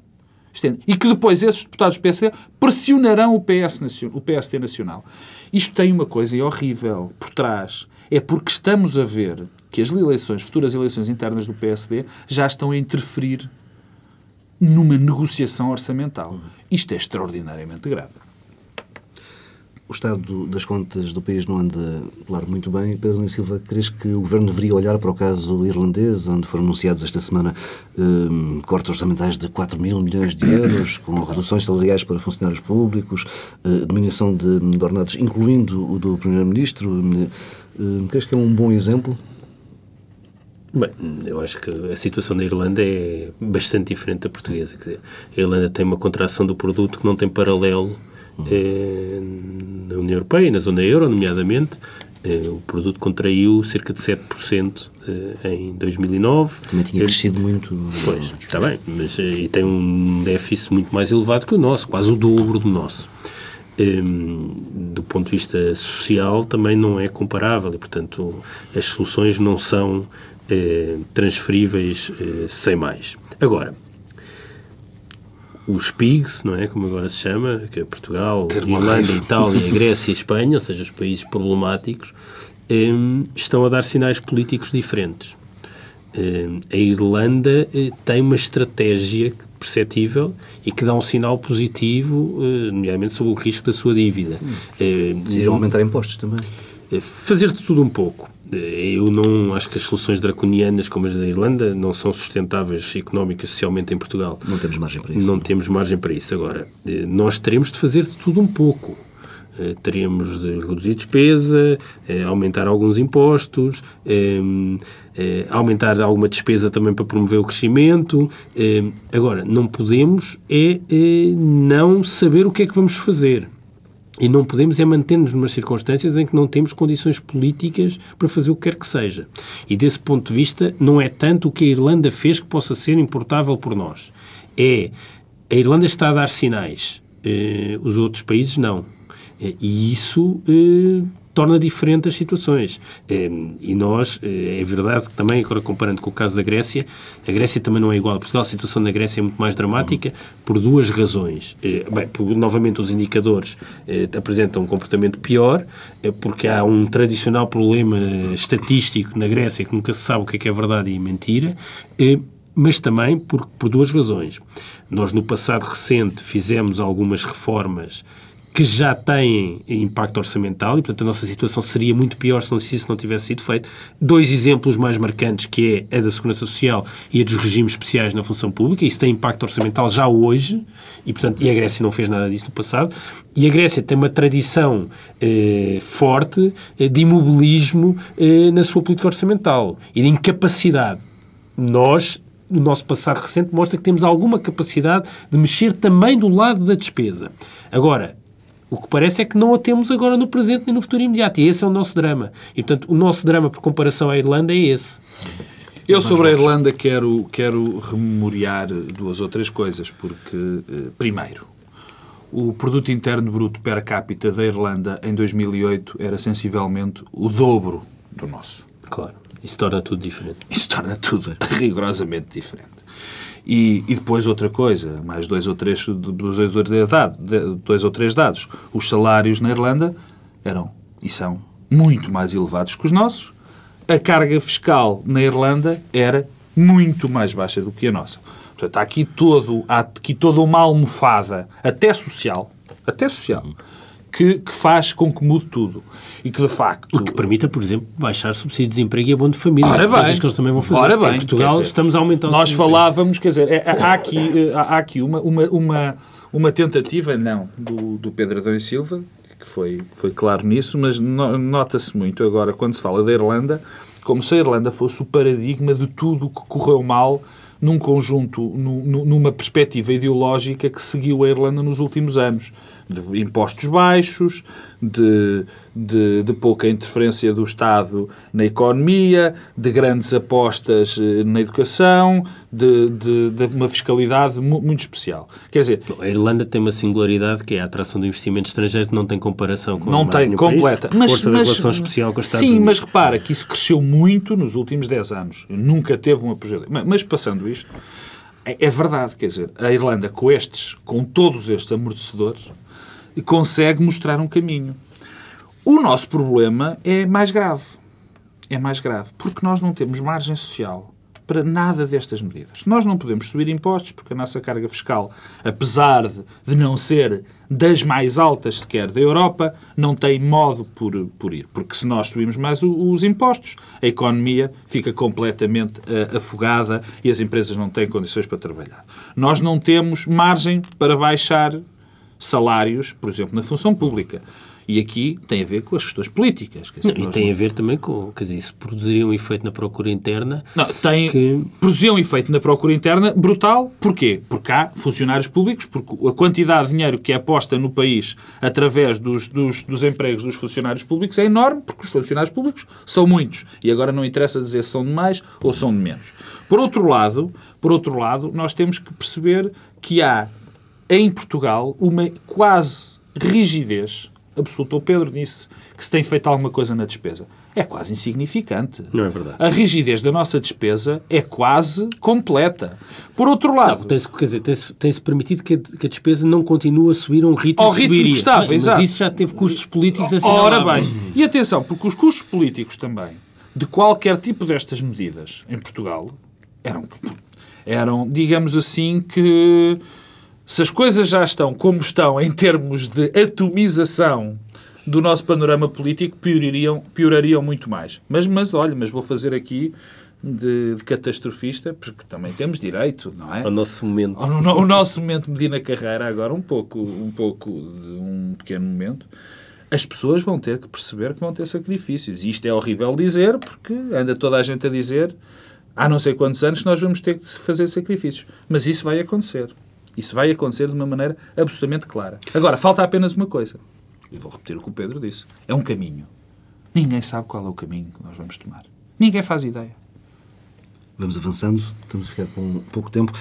E que depois esses deputados do PSD pressionarão o, PS, o PSD Nacional. Isto tem uma coisa horrível por trás. É porque estamos a ver que as eleições, futuras eleições internas do PSD já estão a interferir numa negociação orçamental. Isto é extraordinariamente grave o estado das contas do país não anda, claro, muito bem. Pedro Nunes Silva, crees que o Governo deveria olhar para o caso irlandês, onde foram anunciados esta semana um, cortes orçamentais de 4 mil milhões de euros, com reduções salariais para funcionários públicos, uh, diminuição de, de ordenados, incluindo o do Primeiro-Ministro? Uh, crees que é um bom exemplo? Bem, eu acho que a situação da Irlanda é bastante diferente da portuguesa. Quer dizer, a Irlanda tem uma contração do produto que não tem paralelo eh, na União Europeia e na zona euro, nomeadamente, eh, o produto contraiu cerca de 7% eh, em 2009. Também tinha crescido muito. Pois, está bem, mas e tem um déficit muito mais elevado que o nosso, quase o dobro do nosso. do ponto de vista social, também não é comparável e, portanto, as soluções não são transferíveis sem mais. Agora, os PIGs, não é? Como agora se chama, que é Portugal, Irlanda, Itália, Grécia e Espanha, ou seja, os países problemáticos, um, estão a dar sinais políticos diferentes. Um, a Irlanda uh, tem uma estratégia perceptível e que dá um sinal positivo, uh, nomeadamente sobre o risco da sua dívida. Hum. Uh, aumentar impostos também. Fazer de tudo um pouco. Eu não acho que as soluções draconianas como as da Irlanda não são sustentáveis económica e socialmente em Portugal. Não temos margem para isso. Não temos margem para isso. Agora, eh, nós teremos de fazer de tudo um pouco. Eh, teremos de reduzir despesa, eh, aumentar alguns impostos, aumentar alguma despesa também para promover o crescimento. Agora, não podemos é não saber o que é que vamos fazer. E não podemos é manter-nos numas circunstâncias em que não temos condições políticas para fazer o que quer que seja. E desse ponto de vista, não é tanto o que a Irlanda fez que possa ser importável por nós. É a Irlanda está a dar sinais, eh, os outros países não. Eh, e isso eh, torna diferente as situações. Ehm, e nós, eh, é verdade que também, agora comparando com o caso da Grécia, a Grécia também não é igual a Portugal, a situação da Grécia é muito mais dramática por duas razões. Eh, bem, porque, novamente, os indicadores eh, apresentam um comportamento pior, porque há um tradicional problema estatístico na Grécia que nunca se sabe o que é, que é verdade e mentira, mas também por, por duas razões. Nós, no passado recente, fizemos algumas reformas que já têm impacto orçamental e, portanto, a nossa situação seria muito pior se, não, isso não tivesse sido feito. Dois exemplos mais marcantes, que é a da Segurança Social e a dos regimes especiais na função pública. Isso tem impacto orçamental já hoje e, portanto, e a Grécia não fez nada disso no passado. E a Grécia tem uma tradição eh, forte eh, de imobilismo eh, na sua política orçamental e de incapacidade. Nós o nosso passado recente mostra que temos alguma capacidade de mexer também do lado da despesa. Agora, o que parece é que não a temos agora no presente nem no futuro imediato. E esse é o nosso drama. E, portanto, o nosso drama, por comparação à Irlanda, é esse. Eu, sobre a Irlanda, quero, quero rememoriar duas ou três coisas, porque, eh, primeiro, o produto interno bruto per capita da Irlanda em 2008 era sensivelmente o dobro do nosso. Claro. Isso torna tudo diferente. Isso torna tudo rigorosamente diferente. E, e, depois outra coisa, mais dois ou três, dois ou três, dados, dois ou três dados. Os salários na Irlanda eram e são muito mais elevados que os nossos. A carga fiscal na Irlanda era muito mais baixa do que a nossa. Portanto, há aqui, todo, há aqui toda uma almofada, até social, até social, que, que, faz com que mude tudo. E que, de facto... O que permita, por exemplo, baixar subsídio de desemprego e abono de família. Ora bem. Coisas que eles também vão fazer. Ora bem. Em Portugal dizer, estamos a aumentar Nós falávamos, quer dizer, é, há aqui, há aqui uma, uma, uma, uma tentativa, não, do, do Pedro Adão e Silva, que foi, foi claro nisso, mas no, nota-se muito agora, quando se fala da Irlanda, como se a Irlanda fosse o paradigma de tudo o que correu mal num conjunto, numa perspectiva ideológica que seguiu a Irlanda nos últimos anos de impostos baixos, de, de, de, pouca interferência do Estado na economia, de grandes apostas eh, na educação, de, de, de uma fiscalidade muito especial. Quer dizer... A Irlanda tem uma singularidade que é a atração do investimento estrangeiro que não tem comparação com não tem completa. País, mas, força mas, da relação especial com os Estados sim, Unidos. Sim, mas repara que isso cresceu muito nos últimos 10 anos. Nunca teve um apogeu. Mas, mas passando isto, é, é verdade, quer dizer, a Irlanda com estes, com todos estes amortecedores, consegue mostrar um caminho. O nosso problema é mais grave. É mais grave. Porque nós não temos margem social para nada destas medidas. Nós não podemos subir impostos porque a nossa carga fiscal, apesar de, não ser das mais altas sequer da Europa, não tem modo por, por ir. Porque se nós subimos mais os impostos, a economia fica completamente uh, afogada e as empresas não têm condições para trabalhar. Nós não temos margem para baixar salários, por exemplo, na função pública. E aqui tem a ver com as questões políticas. Dizer, não, e tem não... a ver também com, quer dizer, isso produziria um efeito na procura interna. Não, tem, que... produzia um efeito na procura interna brutal. Porquê? Porque há funcionários públicos, porque a quantidade de dinheiro que é posta no país através dos, dos, dos empregos dos funcionários públicos é enorme, porque os funcionários públicos são muitos. E agora não interessa dizer se são de mais ou são de menos. Por outro lado, por outro lado, nós temos que perceber que há em Portugal uma quase rigidez absoluta. O Pedro disse que se tem feito alguma coisa na despesa. É quase insignificante. Não é verdade. A rigidez da nossa despesa é quase completa. Por outro lado... Tem-se, quer dizer, tem-se, tem-se permitido que a, que a, despesa não continue a subir a um ritmo Ao que ritmo subiria. que estava, mas, exato. Mas isso já teve custos políticos assim. Ora bem. E atenção, porque os custos políticos também de qualquer tipo destas medidas em Portugal eram, eram digamos assim, que se as coisas já estão como estão em termos de atomização do nosso panorama político, piorariam, piorariam muito mais. Mas, mas olha, mas vou fazer aqui de, de, catastrofista, porque também temos direito, não é? O nosso momento. O, o nosso momento Medina Carreira, agora um pouco, um pouco, um pequeno momento. As pessoas vão ter que perceber que vão ter sacrifícios. E isto é horrível dizer, porque anda toda a gente a dizer há não sei quantos anos que nós vamos ter que fazer sacrifícios. Mas isso vai acontecer. Isso vai acontecer de uma maneira absolutamente clara. Agora, falta apenas uma coisa. E vou repetir o que o Pedro disse. É um caminho. Ninguém sabe qual é o caminho que nós vamos tomar. Ninguém faz ideia. Vamos avançando. Estamos a ficar com pouco tempo.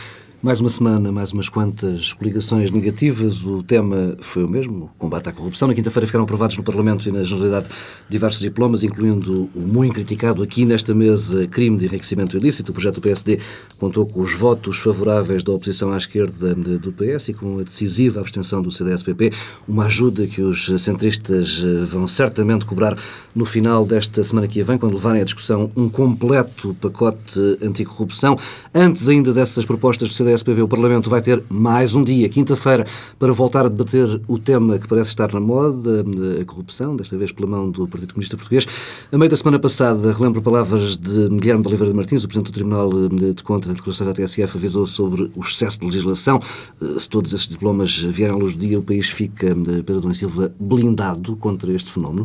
Mais uma semana, mais umas quantas coligações negativas. O tema foi o mesmo, o combate à corrupção. Na quinta-feira ficaram aprovados no Parlamento e na Generalidade diversos diplomas, incluindo o muito criticado aqui nesta mesa crime de enriquecimento ilícito. O projeto do PSD contou com os votos favoráveis da oposição à esquerda do PS e com a decisiva abstenção do CDS-PP, uma ajuda que os centristas eh, vão certamente cobrar no final desta semana que vem, quando levarem à discussão um completo pacote anticorrupção. Antes ainda dessas propostas do CDS SPP, o Parlamento vai ter mais um dia, quinta-feira, para voltar a debater o tema que parece estar na moda, a corrupção, desta vez pela mão do Partido Comunista Português. A meio da semana passada, relembro palavras de Guilherme de Oliveira de Martins, o Presidente do Tribunal de Contas de Declarações da TSF, avisou sobre o excesso de legislação. Eh, se todos esses diplomas vierem à luz do dia, o país fica, eh, Pedro Dom Silva, blindado contra este fenómeno.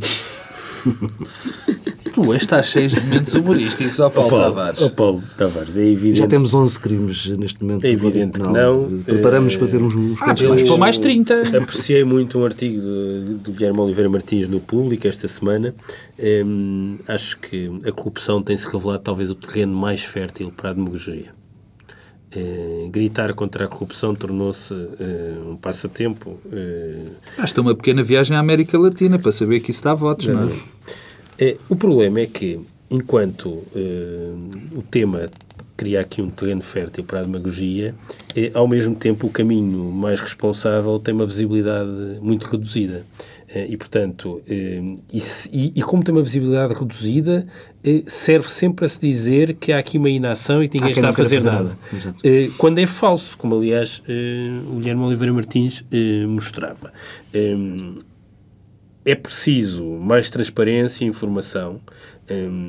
Tu hoje estás cheio de momentos humorísticos ao Paulo, Paulo Tavares. Ao Paulo Tavares, é evidente. Já temos 11 crimes neste momento. É evidente que não. Preparamos é... para ter uns, uns ah, mais. Para mais 30. Apreciei muito um artigo do, do Guilherme Oliveira Martins no Público esta semana. Hum, acho que a corrupção tem-se revelado talvez o terreno mais fértil para a demagogia. Uh, gritar contra a corrupção tornou-se uh, um passatempo. Uh... Basta uma pequena viagem à América Latina para saber que isso dá votos, não, não é? O problema é que, enquanto o tema cria aqui um terreno fértil para a demagogia, ao mesmo tempo o caminho mais responsável tem uma visibilidade muito reduzida. Eh, e, portanto, eh, e, e, como tem uma visibilidade reduzida, eh, serve sempre a se dizer que há aqui uma inação e que ninguém está a fazer, fazer nada. nada. Quando é falso, como aliás o Guilherme Oliveira Martins mostrava. É preciso mais transparência e informação.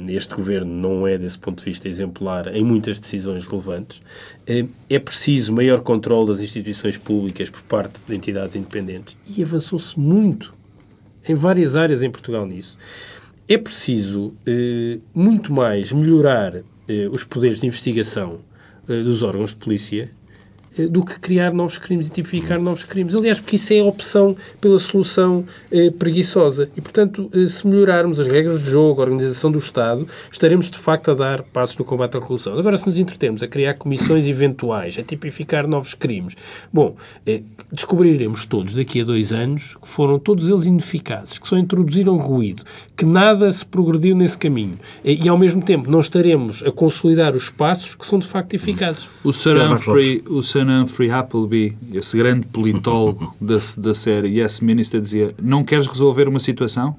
Este governo não é, desse ponto de vista, exemplar em muitas decisões relevantes. É preciso maior controle das instituições públicas por parte de entidades independentes. E avançou-se muito em várias áreas em Portugal nisso. É preciso eh, muito mais melhorar os poderes de investigação dos órgãos de polícia do que criar novos crimes e tipificar novos crimes. Aliás, porque isso é a opção pela solução eh, preguiçosa. E, portanto, eh, se melhorarmos as regras de jogo, a organização do Estado, estaremos de facto a dar passos no combate à corrupção. Agora, se nos entretermos a criar comissões eventuais, a tipificar novos crimes, bom, eh, descobriremos todos daqui a dois anos que foram todos eles ineficazes, que só introduziram ruído, que nada se progrediu nesse caminho. Eh, e, ao mesmo tempo, não estaremos a consolidar os passos que são de facto eficazes. O Sir Humphrey, o Sir Humphrey Appleby, esse grande politólogo da, da série Yes Minister, dizia: Não queres resolver uma situação?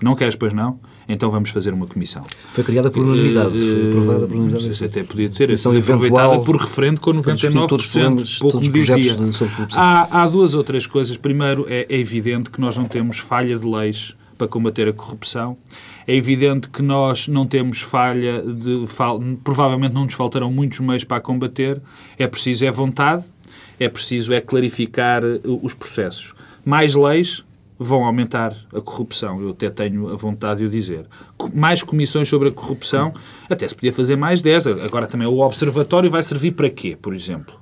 Não queres, pois não? Então vamos fazer uma comissão. Foi criada por unanimidade, foi aprovada por Não sei unanimidade. se até podia ter Comissão sido aproveitada por referendo com para discutir todos os 99%, problemas, pouco todos me dizia. Há, há duas ou três coisas. Primeiro, é, é evidente que nós não temos falha de leis para combater a corrupção. É evidente que nós não temos falha de... Fal, provavelmente não nos faltarão muitos meios para a combater. É preciso é vontade, é preciso é clarificar eh, os processos. Mais leis vão aumentar a corrupção. Eu até tenho a vontade de o dizer. Mais comissões sobre a corrupção, até se podia fazer mais 10. Agora também o observatório vai servir para quê, por exemplo?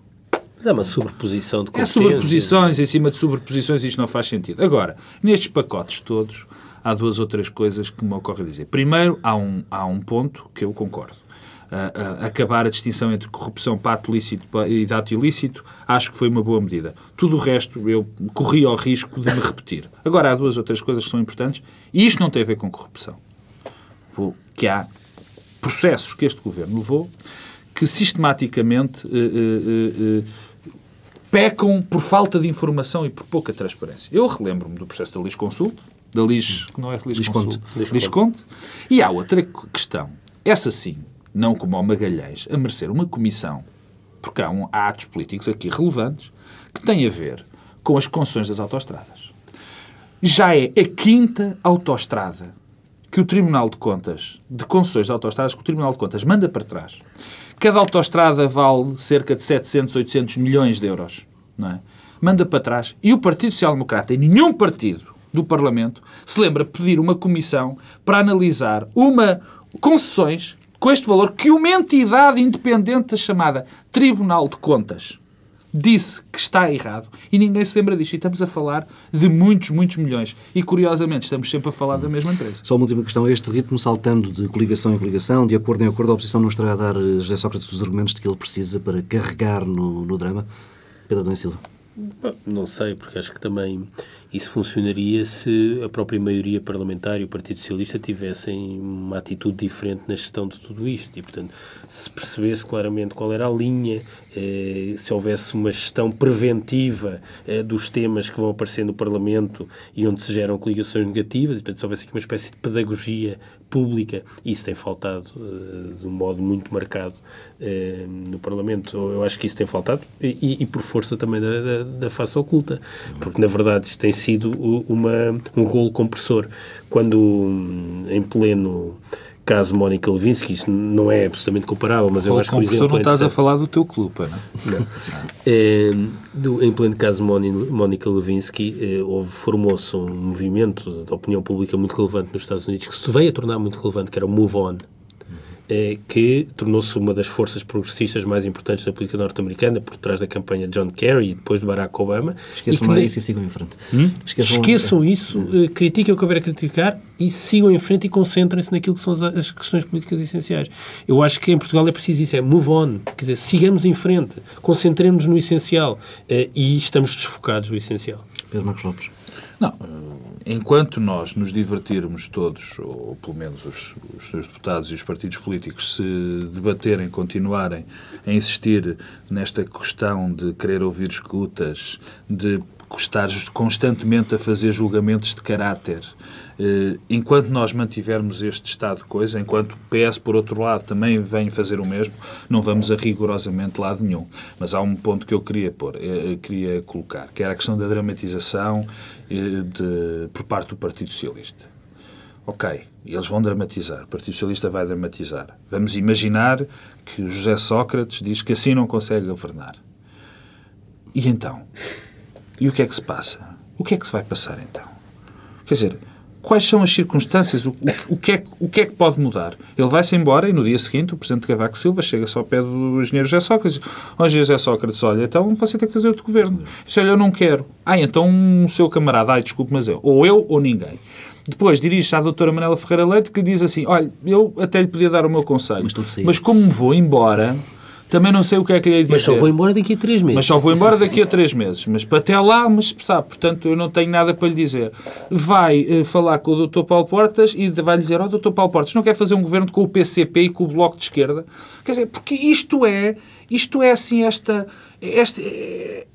Mas é uma sobreposição de É competências. sobreposições em cima de sobreposições isto não faz sentido. Agora, nestes pacotes todos, há duas ou três coisas que me ocorre dizer. Primeiro, há um, há um ponto que eu concordo. Ah, ah, acabar a distinção entre corrupção, pato lícito pa- e dato ilícito, acho que foi uma boa medida. Tudo o resto, eu corri ao risco de me repetir. Agora, há duas ou três coisas que são importantes e isto não tem a ver com corrupção. Vou, que há processos que este governo levou que sistematicamente eh, pecam por falta de informação e por pouca transparência. Eu relembro-me do processo da Lis Consulto, da Lis, que não é Lis Lisconte. Consulto, Lis Conte, e há outra questão, essa sim, não como ao Magalhães, a merecer uma comissão, porque há, um, há atos políticos aqui relevantes que têm a ver com as concessões das autoestradas. Já é a quinta autoestrada que o Tribunal de Contas, de concessões de autoestradas, que o Tribunal de Contas manda para trás. Cada autoestrada vale cerca de 700, 800 milhões de euros. Não é? Manda para trás. E o Partido Social Democrata, e nenhum partido do Parlamento, se lembra pedir uma comissão para analisar uma concessões com este valor que uma entidade independente chamada Tribunal de Contas disse que está errado e ninguém se lembra disto. E estamos a falar de muitos, muitos milhões. E curiosamente estamos sempre a falar da mesma empresa. Só uma última questão. Este ritmo saltando de coligação em coligação, de acordo em acordo, a oposição não estará a dar eh, José Sócrates os argumentos de que ele precisa para carregar no, no drama? Pedro e Silva. Não sei, porque acho que também isso funcionaria se a própria maioria parlamentar e o Partido Socialista tivessem uma atitude diferente na gestão de tudo isto. E, portanto, se percebesse claramente qual era a linha, eh, se houvesse uma gestão preventiva eh, dos temas que vão aparecer no Parlamento e onde se geram coligações negativas, e, portanto, se houvesse aqui uma espécie de pedagogia pública, isso tem faltado eh, de um modo muito marcado eh, no Parlamento. Eu acho que isso tem faltado e, e- por força também da, da, da face oculta, porque na verdade isto tem sido uma, um rolo compressor. Quando hum, em pleno caso Mónica Lewinsky, isso não é absolutamente comparável, mas eu Ou acho que o exemplo não é estás a falar do teu clube, não é? Não. Eh, do- em pleno caso Mónica Lewinsky, eh, houve, formou-se um movimento de opinião pública muito relevante nos Estados Unidos, que se veio a tornar muito relevante, que era o Move On, eh, que tornou-se uma das forças progressistas mais importantes da política norte-americana, por trás da campanha de John Kerry e depois de Barack Obama. e Esqueçam que lá nem- isso e sigam em frente. Esqueçam, isso, eh, critiquem o que houver a criticar e sigam em frente e concentrem-se naquilo que são as, as questões políticas essenciais. Eu acho que em Portugal é preciso isso, é move on, quer dizer, sigamos em frente, concentremos no essencial eh, e estamos desfocados do essencial. Pedro Marcos Lopes. Não, enquanto nós nos divertirmos todos, ou pelo menos os, os seus deputados e os partidos políticos, se debaterem, continuarem a insistir nesta questão de querer ouvir escutas, de estar constantemente a fazer julgamentos de caráter, enquanto nós mantivermos este estado de coisa, enquanto o PS, por outro lado, também vem fazer o mesmo, não vamos a rigorosamente lado nenhum. Mas há um ponto que eu queria pôr, eh, queria colocar, que era a questão da dramatização eh, de- por parte do Partido Socialista. Ok, eles vão dramatizar, o Partido Socialista vai dramatizar. Vamos imaginar que José Sócrates diz que assim não consegue governar. E então? E o que é que se passa? O que é que se vai passar então? Quer dizer, quais são as circunstâncias, o, o, que é, que- o que é que pode mudar. Ele vai-se embora e no dia seguinte o Presidente Cavaco Silva chega-se ao pé do engenheiro José Sócrates ó engenheiro José Sócrates, olha, então você tem que fazer outro governo. Diz, olha, eu não quero. Ah, então o seu camarada, ai, desculpe, mas eu, ou eu ou ninguém. Depois dirige-se à doutora Manela Ferreira Leite que diz assim, olha, eu até lhe podia dar o meu conselho, Mas mas como me vou embora, também não sei o que é que lhe de Mas só dizer. vou embora daqui a três meses. Mas só vou embora daqui a três meses. Mas para até lá, mas sabe, portanto, eu não tenho nada para lhe dizer. Vai eh, falar com o Dr. Paulo Portas e vai lhe dizer: Ó, Dr. Paulo Portas, não quer fazer um governo com o PCP e com o Bloco de Esquerda? Quer dizer, porque isto é, isto é assim, esta, esta,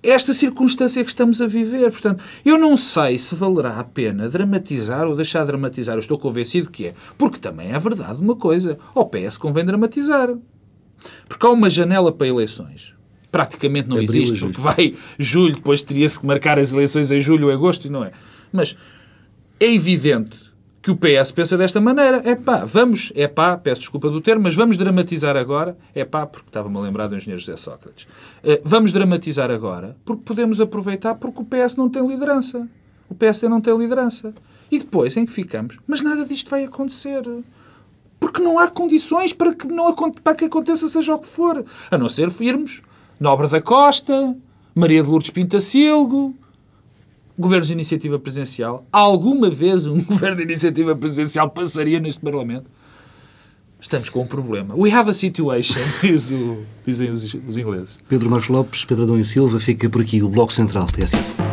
esta circunstância que estamos a viver. Portanto, eu não sei se valerá a pena dramatizar ou deixar de dramatizar. Eu estou convencido que é. Porque também é verdade uma coisa: ao PS convém dramatizar. Porque há uma janela para eleições. Praticamente não Abril existe, porque vai julho, depois teria-se que marcar as eleições em julho ou agosto, e não é. Mas é evidente que o PS pensa desta maneira. É pá, vamos, é pá, peço desculpa do termo, mas vamos dramatizar agora. É pá, porque estava-me a lembrar do engenheiro José Sócrates. Eh, vamos dramatizar agora, porque podemos aproveitar, porque o PS não tem liderança. O PSD não tem liderança. E depois, em que ficamos? Mas nada disto vai acontecer. Porque não há condições para que, não, para que aconteça seja o que for. A não ser irmos Nobre da Costa, Maria de Lourdes Pintacilgo, governos de iniciativa presidencial. Alguma vez um governo de iniciativa presidencial passaria neste Parlamento? Estamos com um problema. We have a situation, diz o- dizem os, os ingleses. Pedro Marcos Lopes, Pedro Adão e Silva, fica por aqui o Bloco Central, TSF.